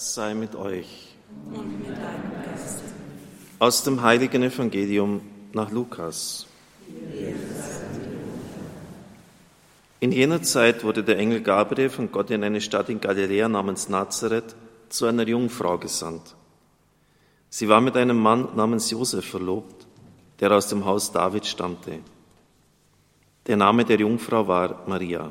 sei mit euch. Und mit deinem Geist. Aus dem heiligen Evangelium nach Lukas. In jener Zeit wurde der Engel Gabriel von Gott in eine Stadt in Galiläa namens Nazareth zu einer Jungfrau gesandt. Sie war mit einem Mann namens Josef verlobt, der aus dem Haus David stammte. Der Name der Jungfrau war Maria.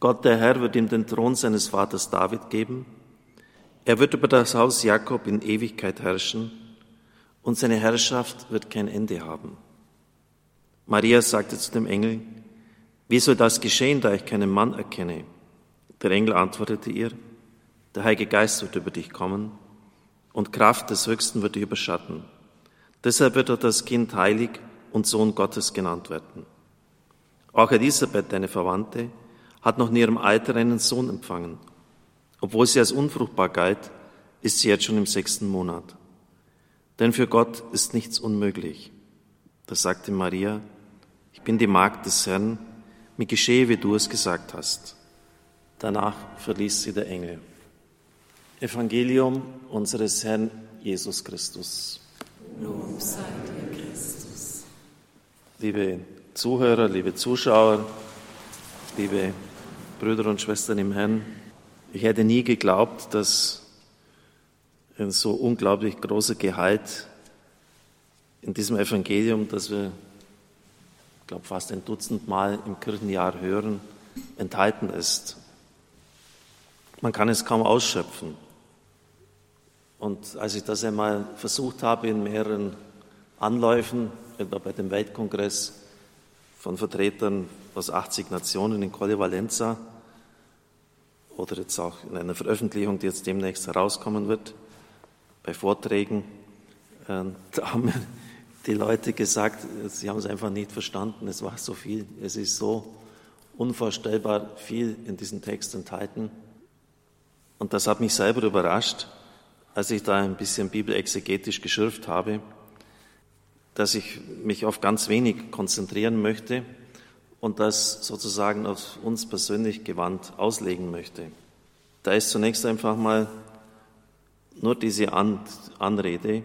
Gott der Herr wird ihm den Thron seines Vaters David geben. Er wird über das Haus Jakob in Ewigkeit herrschen und seine Herrschaft wird kein Ende haben. Maria sagte zu dem Engel, wie soll das geschehen, da ich keinen Mann erkenne? Der Engel antwortete ihr, der Heilige Geist wird über dich kommen und Kraft des Höchsten wird dich überschatten. Deshalb wird auch das Kind heilig und Sohn Gottes genannt werden. Auch Elisabeth, deine Verwandte, hat noch in ihrem Alter einen Sohn empfangen. Obwohl sie als unfruchtbar galt, ist sie jetzt schon im sechsten Monat. Denn für Gott ist nichts unmöglich. Da sagte Maria, ich bin die Magd des Herrn, mir geschehe, wie du es gesagt hast. Danach verließ sie der Engel. Evangelium unseres Herrn Jesus Christus. Lob sei dir, Christus. Liebe Zuhörer, liebe Zuschauer, liebe Brüder und Schwestern im Herrn, ich hätte nie geglaubt, dass ein so unglaublich großer Gehalt in diesem Evangelium, das wir, ich glaube, fast ein Dutzend Mal im Kirchenjahr hören, enthalten ist. Man kann es kaum ausschöpfen. Und als ich das einmal versucht habe in mehreren Anläufen, etwa bei dem Weltkongress von Vertretern aus 80 Nationen in Colle Valenza, oder jetzt auch in einer Veröffentlichung, die jetzt demnächst herauskommen wird, bei Vorträgen, äh, da haben die Leute gesagt, sie haben es einfach nicht verstanden, es war so viel, es ist so unvorstellbar viel in diesem Text enthalten. Und das hat mich selber überrascht, als ich da ein bisschen bibelexegetisch geschürft habe, dass ich mich auf ganz wenig konzentrieren möchte und das sozusagen auf uns persönlich gewandt auslegen möchte. Da ist zunächst einfach mal nur diese An Anrede,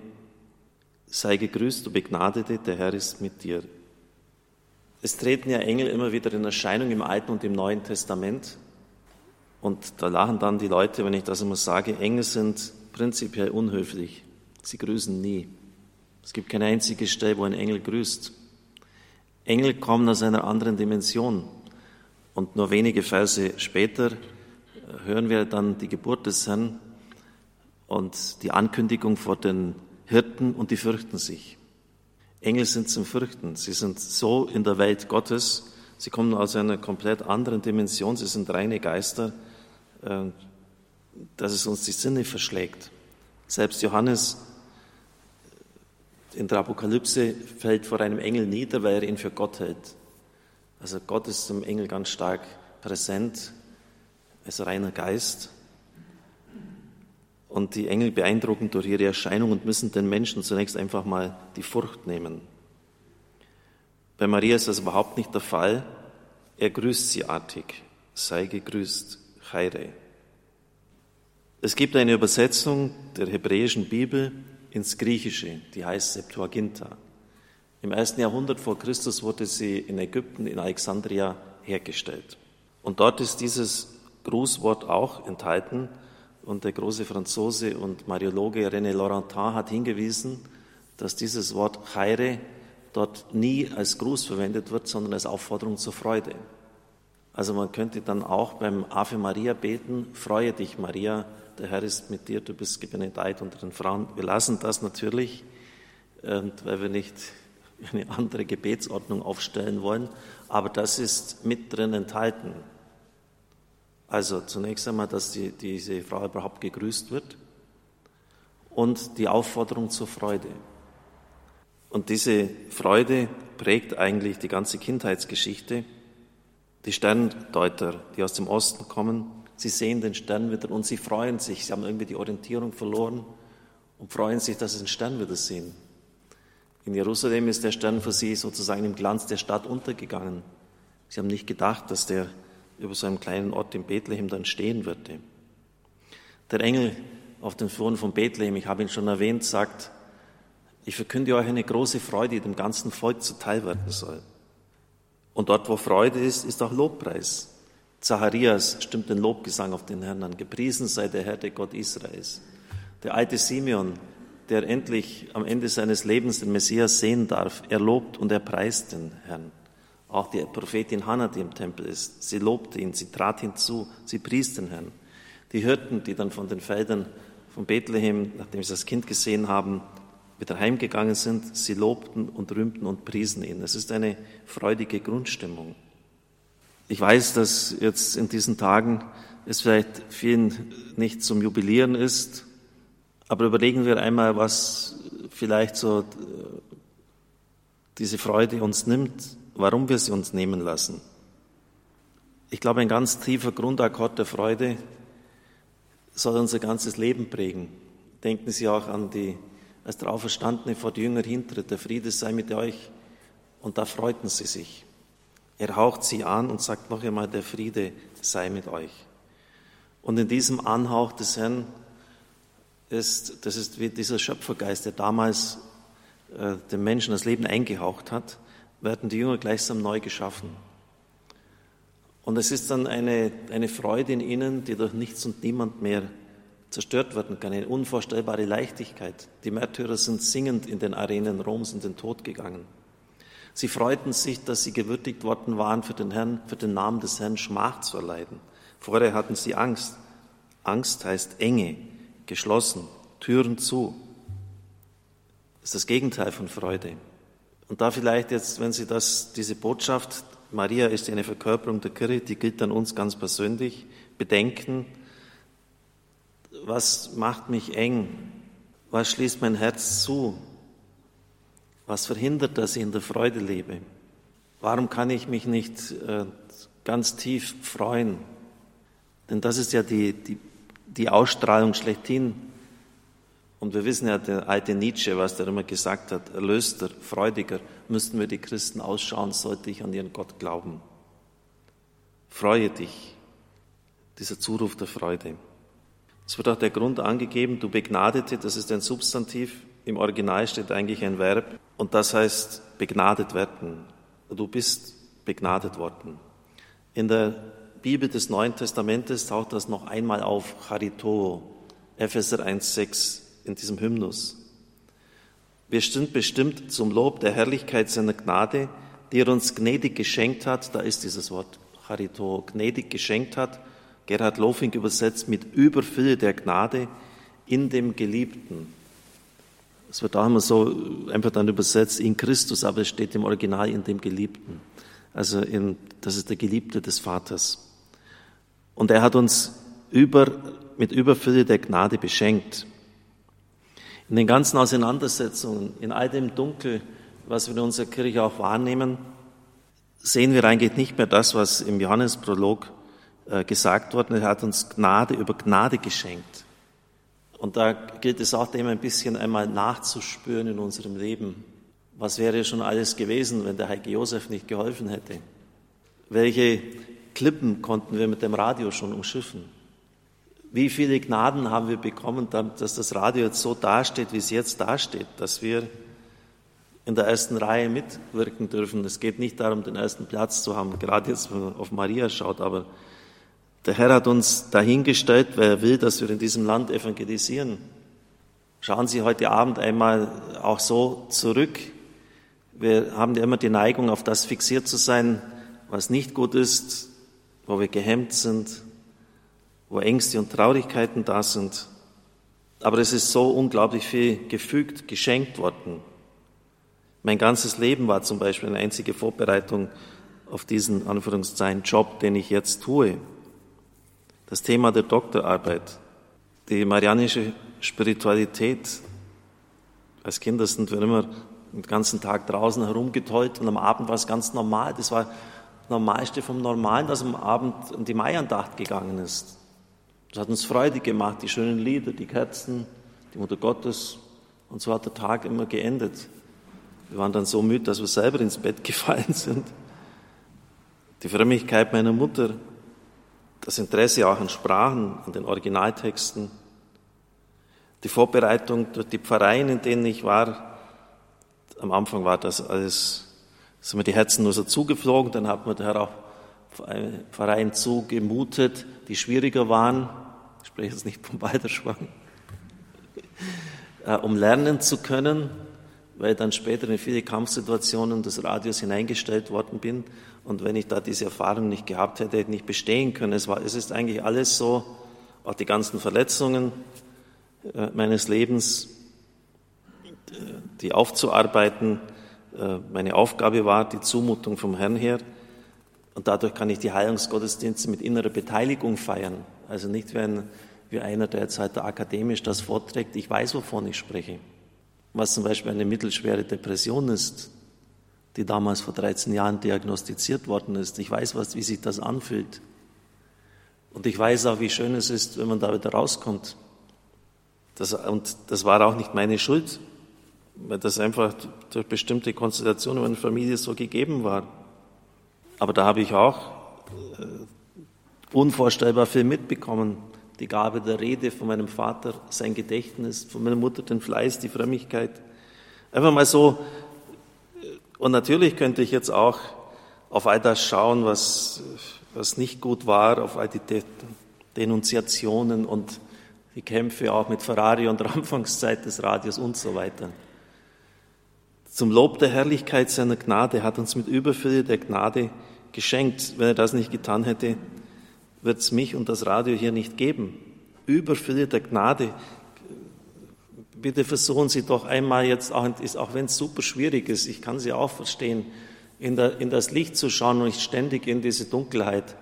sei gegrüßt, du Begnadete, der Herr ist mit dir. Es treten ja Engel immer wieder in Erscheinung im Alten und im Neuen Testament. Und da lachen dann die Leute, wenn ich das immer sage, Engel sind prinzipiell unhöflich. Sie grüßen nie. Es gibt keine einzige Stelle, wo ein Engel grüßt. Engel kommen aus einer anderen Dimension. Und nur wenige Verse später hören wir dann die Geburt des Herrn und die Ankündigung vor den Hirten und die fürchten sich. Engel sind zum Fürchten. Sie sind so in der Welt Gottes. Sie kommen aus einer komplett anderen Dimension. Sie sind reine Geister, äh, dass es uns die Sinne verschlägt. Selbst Johannes in der Apokalypse fällt vor einem Engel nieder, weil er ihn für Gott hält. Also Gott ist dem Engel ganz stark präsent, als reiner Geist. Und die Engel beeindrucken durch ihre Erscheinung und müssen den Menschen zunächst einfach mal die Furcht nehmen. Bei Maria ist das überhaupt nicht der Fall. Er grüßt sie artig. Sei gegrüßt, Chaire. Es gibt eine Übersetzung der hebräischen Bibel, ins Griechische, die heißt Septuaginta. Im ersten Jahrhundert vor Christus wurde sie in Ägypten, in Alexandria hergestellt. Und dort ist dieses Grußwort auch enthalten. Und der große Franzose und Mariologe René Laurentin hat hingewiesen, dass dieses Wort Chaire dort nie als Gruß verwendet wird, sondern als Aufforderung zur Freude. Also man könnte dann auch beim Ave Maria beten, freue dich Maria, der Herr ist mit dir, du bist gebenedeit unter den Frauen. Wir lassen das natürlich, weil wir nicht eine andere Gebetsordnung aufstellen wollen, aber das ist mit drin enthalten. Also zunächst einmal, dass die, diese Frau überhaupt gegrüßt wird und die Aufforderung zur Freude. Und diese Freude prägt eigentlich die ganze Kindheitsgeschichte. Die Sterndeuter, die aus dem Osten kommen, sie sehen den Stern wieder und sie freuen sich. Sie haben irgendwie die Orientierung verloren und freuen sich, dass sie den Stern wieder sehen. In Jerusalem ist der Stern für sie sozusagen im Glanz der Stadt untergegangen. Sie haben nicht gedacht, dass der über so einem kleinen Ort in Bethlehem dann stehen würde. Der Engel auf den Fluren von Bethlehem, ich habe ihn schon erwähnt, sagt, ich verkünde euch eine große Freude, die dem ganzen Volk zuteil werden soll. Und dort, wo Freude ist, ist auch Lobpreis. Zacharias stimmt den Lobgesang auf den Herrn an. Gepriesen sei der Herr, der Gott Israels. Der alte Simeon, der endlich am Ende seines Lebens den Messias sehen darf, er lobt und er preist den Herrn. Auch die Prophetin Hannah, die im Tempel ist, sie lobte ihn, sie trat hinzu, sie pries den Herrn. Die Hirten, die dann von den Feldern von Bethlehem, nachdem sie das Kind gesehen haben, wieder heimgegangen sind, sie lobten und rühmten und priesen ihn. Es ist eine freudige Grundstimmung. Ich weiß, dass jetzt in diesen Tagen es vielleicht vielen nicht zum Jubilieren ist, aber überlegen wir einmal, was vielleicht so äh, diese Freude uns nimmt, warum wir sie uns nehmen lassen. Ich glaube, ein ganz tiefer Grundakkord der Freude soll unser ganzes Leben prägen. Denken Sie auch an die als der Auferstandene vor die Jünger hintritt, der Friede sei mit euch. Und da freuten sie sich. Er haucht sie an und sagt noch einmal, der Friede sei mit euch. Und in diesem Anhauch des Herrn ist, das ist wie dieser Schöpfergeist, der damals äh, dem Menschen das Leben eingehaucht hat, werden die Jünger gleichsam neu geschaffen. Und es ist dann eine, eine Freude in ihnen, die durch nichts und niemand mehr zerstört werden kann, eine unvorstellbare Leichtigkeit. Die Märtyrer sind singend in den Arenen Roms in den Tod gegangen. Sie freuten sich, dass sie gewürdigt worden waren, für den Herrn, für den Namen des Herrn Schmach zu erleiden. Vorher hatten sie Angst. Angst heißt Enge, geschlossen, Türen zu. Das ist das Gegenteil von Freude. Und da vielleicht jetzt, wenn Sie das, diese Botschaft, Maria ist eine Verkörperung der Kirche, die gilt an uns ganz persönlich, bedenken, was macht mich eng? Was schließt mein Herz zu? Was verhindert, dass ich in der Freude lebe? Warum kann ich mich nicht äh, ganz tief freuen? Denn das ist ja die, die, die Ausstrahlung schlechthin. Und wir wissen ja, der alte Nietzsche, was der immer gesagt hat, erlöster, freudiger, müssten wir die Christen ausschauen, sollte ich an ihren Gott glauben. Freue dich, dieser Zuruf der Freude. Es wird auch der Grund angegeben, du Begnadete, das ist ein Substantiv. Im Original steht eigentlich ein Verb und das heißt begnadet werden. Du bist begnadet worden. In der Bibel des Neuen Testamentes taucht das noch einmal auf, Charito, Epheser 1,6 in diesem Hymnus. Wir sind bestimmt zum Lob der Herrlichkeit seiner Gnade, die er uns gnädig geschenkt hat. Da ist dieses Wort Charito, gnädig geschenkt hat Gerhard Lofing übersetzt mit Überfülle der Gnade in dem Geliebten. Es wird auch immer so einfach dann übersetzt in Christus, aber es steht im Original in dem Geliebten. Also in, das ist der Geliebte des Vaters. Und er hat uns über, mit Überfülle der Gnade beschenkt. In den ganzen Auseinandersetzungen, in all dem Dunkel, was wir in unserer Kirche auch wahrnehmen, sehen wir eigentlich nicht mehr das, was im Johannesprolog äh, gesagt worden, er hat uns Gnade über Gnade geschenkt. Und da gilt es auch dem ein bisschen einmal nachzuspüren in unserem Leben. Was wäre schon alles gewesen, wenn der Heike Josef nicht geholfen hätte? Welche Klippen konnten wir mit dem Radio schon umschiffen? Wie viele Gnaden haben wir bekommen, dass das Radio jetzt so dasteht, wie es jetzt dasteht, dass wir in der ersten Reihe mitwirken dürfen. Es geht nicht darum, den ersten Platz zu haben, gerade jetzt, wenn man auf Maria schaut, aber der Herr hat uns dahingestellt, weil er will, dass wir in diesem Land evangelisieren. Schauen Sie heute Abend einmal auch so zurück. Wir haben ja immer die Neigung, auf das fixiert zu sein, was nicht gut ist, wo wir gehemmt sind, wo Ängste und Traurigkeiten da sind. Aber es ist so unglaublich viel gefügt, geschenkt worden. Mein ganzes Leben war zum Beispiel eine einzige Vorbereitung auf diesen Anführungszeichen Job, den ich jetzt tue. Das Thema der Doktorarbeit, die marianische Spiritualität. Als Kinder sind wir immer den ganzen Tag draußen herumgetollt und am Abend war es ganz normal. Das war das Normalste vom Normalen, dass am Abend in die Maiandacht gegangen ist. Das hat uns Freude gemacht, die schönen Lieder, die Kerzen, die Mutter Gottes. Und so hat der Tag immer geendet. Wir waren dann so müde, dass wir selber ins Bett gefallen sind. Die Frömmigkeit meiner Mutter, das Interesse auch an Sprachen, an den Originaltexten, die Vorbereitung durch die Pfarreien, in denen ich war. Am Anfang war das alles, sind mir die Herzen nur so zugeflogen, dann hat man daher auch Pfarreien zugemutet, die schwieriger waren. Ich spreche jetzt nicht vom Balderschwang. Äh, um lernen zu können, weil dann später in viele Kampfsituationen des Radios hineingestellt worden bin. Und wenn ich da diese Erfahrung nicht gehabt hätte, hätte ich nicht bestehen können. Es, war, es ist eigentlich alles so, auch die ganzen Verletzungen äh, meines Lebens, äh, die aufzuarbeiten, äh, meine Aufgabe war, die Zumutung vom Herrn her. Und dadurch kann ich die Heilungsgottesdienste mit innerer Beteiligung feiern. Also nicht wie, ein, wie einer, der jetzt halt akademisch das vorträgt. Ich weiß, wovon ich spreche was zum Beispiel eine mittelschwere Depression ist, die damals vor 13 Jahren diagnostiziert worden ist. Ich weiß, was, wie sich das anfühlt. Und ich weiß auch, wie schön es ist, wenn man da wieder rauskommt. Das, und das war auch nicht meine Schuld, weil das einfach durch bestimmte Konstellationen in meiner Familie so gegeben war. Aber da habe ich auch äh, unvorstellbar viel mitbekommen die Gabe der Rede von meinem Vater, sein Gedächtnis, von meiner Mutter den Fleiß, die Frömmigkeit. Einfach mal so. Und natürlich könnte ich jetzt auch auf all das schauen, was, was nicht gut war, auf all die Denunziationen und die Kämpfe auch mit Ferrari und der Anfangszeit des Radios und so weiter. Zum Lob der Herrlichkeit seiner Gnade hat uns mit Überfülle der Gnade geschenkt. Wenn er das nicht getan hätte, wird es mich und das Radio hier nicht geben. Überfülle der Gnade. Bitte versuchen Sie doch einmal jetzt, auch, wenn es super schwierig ist, ich kann Sie auch verstehen, in, der, in, das Licht zu schauen und nicht ständig in diese Dunkelheit,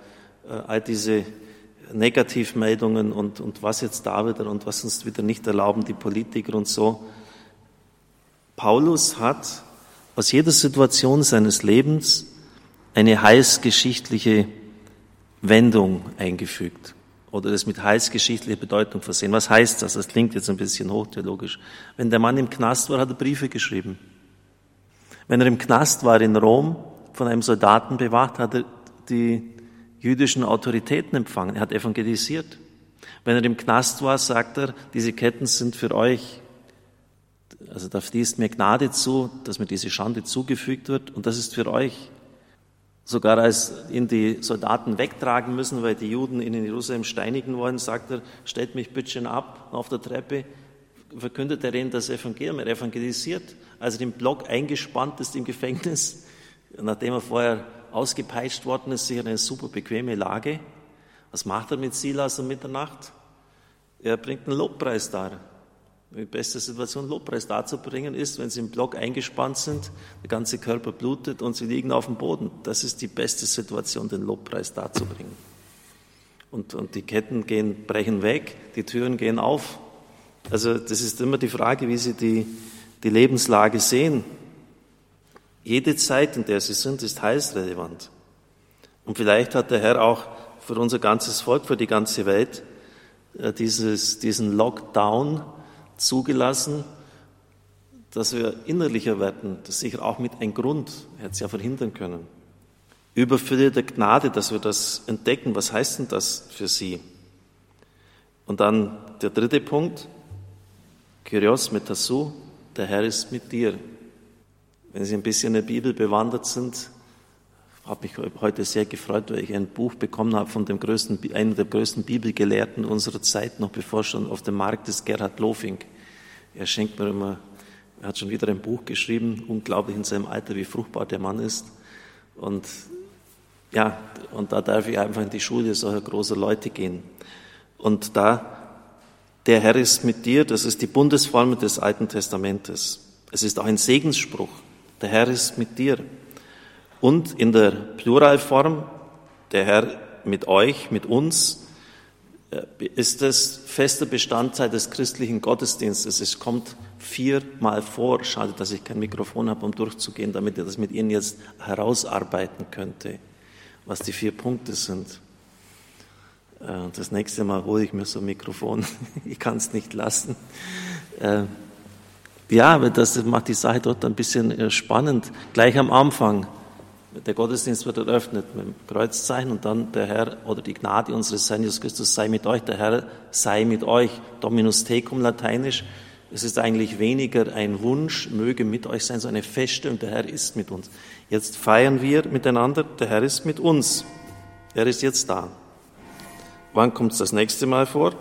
äh, all diese Negativmeldungen und, und was jetzt da wieder und was uns wieder nicht erlauben, die Politiker und so. Paulus hat aus jeder Situation seines Lebens eine heilsgeschichtliche Wendung eingefügt oder das mit heilsgeschichtlicher Bedeutung versehen. Was heißt das? Das klingt jetzt ein bisschen hochtheologisch. Wenn der Mann im Knast war, hat er Briefe geschrieben. Wenn er im Knast war in Rom, von einem Soldaten bewacht, hat er die jüdischen Autoritäten empfangen. Er hat evangelisiert. Wenn er im Knast war, sagt er, diese Ketten sind für euch. Also da fließt mir Gnade zu, dass mir diese Schande zugefügt wird und das ist für euch. Sogar als ihn die Soldaten wegtragen müssen, weil die Juden ihn in Jerusalem steinigen wollen, sagt er, stellt mich bitte ab auf der Treppe, verkündet er ihnen das Evangelium, er evangelisiert. Als er im Block eingespannt ist im Gefängnis, nachdem er vorher ausgepeitscht worden ist, sicher eine super bequeme Lage. Was macht er mit Silas um Mitternacht? Er bringt einen Lobpreis dar. Die beste Situation, Lobpreis darzubringen, ist, wenn sie im Block eingespannt sind, der ganze Körper blutet und sie liegen auf dem Boden. Das ist die beste Situation, den Lobpreis darzubringen. Und, und die Ketten gehen, brechen weg, die Türen gehen auf. Also das ist immer die Frage, wie Sie die, die Lebenslage sehen. Jede Zeit, in der Sie sind, ist heilsrelevant. Und vielleicht hat der Herr auch für unser ganzes Volk, für die ganze Welt, äh, dieses, diesen Lockdown zugelassen, dass wir innerlicher werden. Das ist sicher auch mit ein Grund, er hätte es ja verhindern können. Überfülle der Gnade, dass wir das entdecken. Was heißt denn das für Sie? Und dann der dritte Punkt, Kyrios metasu, der Herr ist mit dir. Wenn Sie ein bisschen in der Bibel bewandert sind, habe mich heute sehr gefreut, weil ich ein Buch bekommen habe von dem größten, einem der größten Bibelgelehrten unserer Zeit, noch bevor schon auf dem Markt ist, Gerhard Lofing. Er schenkt mir immer, er hat schon wieder ein Buch geschrieben, unglaublich in seinem Alter, wie fruchtbar der Mann ist. Und ja, und da darf ich einfach in die Schule solcher großer Leute gehen. Und da, der Herr ist mit dir, das ist die Bundesformel des Alten Testamentes. Es ist auch ein Segensspruch. Der Herr ist mit dir. Und in der Pluralform, der Herr mit euch, mit uns, äh, ist es fester Bestandteil des christlichen Gottesdienstes. Es kommt viermal vor. Schade, dass ich kein Mikrofon habe, um durchzugehen, damit ich das mit Ihnen jetzt herausarbeiten könnte, was die vier Punkte sind. Äh, das nächste Mal hole ich mir so ein Mikrofon. Ich kann es nicht lassen. Äh, ja, das macht die Sache dort ein bisschen spannend. Gleich am Anfang der Gottesdienst wird eröffnet mit dem Kreuzzeichen und dann der Herr oder die Gnade unseres Herrn Jesus Christus sei mit euch. Der Herr sei mit euch. Dominus tecum lateinisch. Es ist eigentlich weniger ein Wunsch, möge mit euch sein, so eine Feststellung, der Herr ist mit uns. Jetzt feiern wir miteinander, der Herr ist mit uns. Er ist jetzt da. Wann kommt es das nächste Mal vor?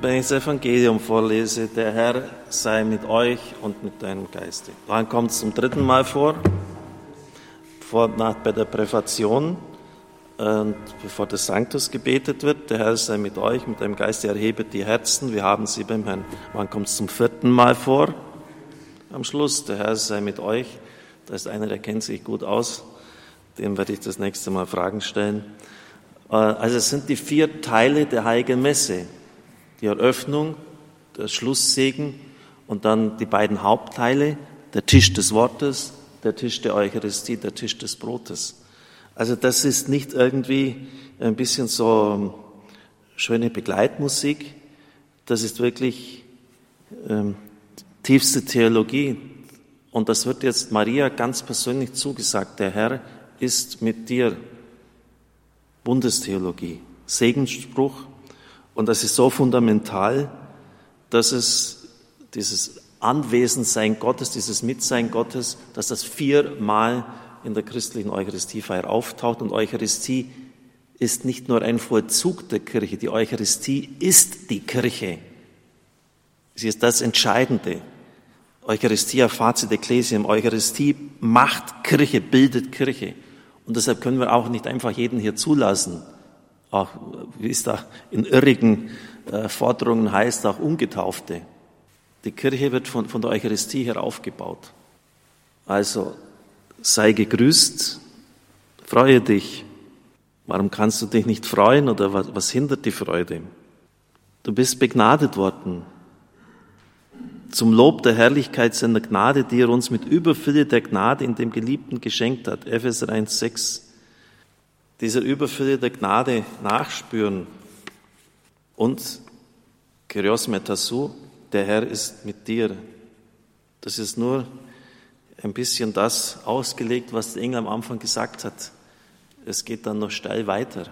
Wenn ich das Evangelium vorlese, der Herr sei mit euch und mit deinem Geiste. Wann kommt es zum dritten Mal vor? Vor, nach, bei der Präfation und bevor der Sanctus gebetet wird, der Herr sei mit euch, mit deinem Geist, erhebet die Herzen, wir haben sie beim Herrn. Wann kommt es zum vierten Mal vor? Am Schluss, der Herr sei mit euch. Da ist einer, der kennt sich gut aus, dem werde ich das nächste Mal Fragen stellen. Äh, also es sind die vier Teile der Heiligen Messe. Die Eröffnung, der Schlusssegen und dann die beiden Hauptteile, der Tisch des Wortes der Tisch der Eucharistie, der Tisch des Brotes. Also das ist nicht irgendwie ein bisschen so ähm, schöne Begleitmusik, das ist wirklich ähm, tiefste Theologie. Und das wird jetzt Maria ganz persönlich zugesagt. Der Herr ist mit dir. Bundestheologie, Segensspruch. Und das ist so fundamental, dass es dieses Anwesensein Gottes, dieses Mitsein Gottes, dass das viermal in der christlichen Eucharistiefeier auftaucht. Und Eucharistie ist nicht nur ein Vollzug der Kirche, die Eucharistie ist die Kirche. Sie ist das Entscheidende. Eucharistia facit ecclesiam. Eucharistie macht Kirche, bildet Kirche. Und deshalb können wir auch nicht einfach jeden hier zulassen. Auch, wie es da in irrigen äh, Forderungen heißt, auch Ungetaufte. Die Kirche wird von, von der Eucharistie her aufgebaut. Also sei gegrüßt, freue dich. Warum kannst du dich nicht freuen oder was, was hindert die Freude? Du bist begnadet worden. Zum Lob der Herrlichkeit seiner Gnade, die er uns mit Überfülle der Gnade in dem Geliebten geschenkt hat. Epheser 1,6. Dieser Überfülle der Gnade nachspüren und Kyrios Metasu, der Herr ist mit dir. Das ist nur ein bisschen das ausgelegt, was der Engel am Anfang gesagt hat. Es geht dann noch steil weiter.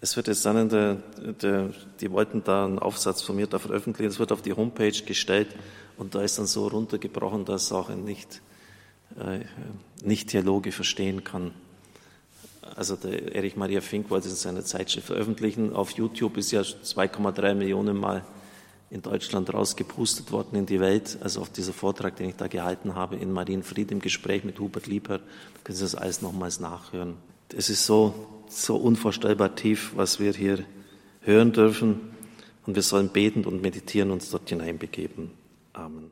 Es wird jetzt dann in der, der, die wollten da einen Aufsatz von mir da veröffentlichen, es wird auf die Homepage gestellt und da ist dann so runtergebrochen, dass auch ein nicht, äh, nicht verstehen kann. Also der Erich Maria Fink wollte es in seiner Zeitschrift veröffentlichen. Auf YouTube ist ja 2,3 Millionen Mal in Deutschland rausgepustet worden in die Welt. Also auf dieser Vortrag, den ich da gehalten habe in Marienfried im Gespräch mit Hubert Liebert, können Sie das alles nochmals nachhören. Es ist so, so unvorstellbar tief, was wir hier hören dürfen. Und wir sollen betend und meditieren uns dort hineinbegeben. Amen.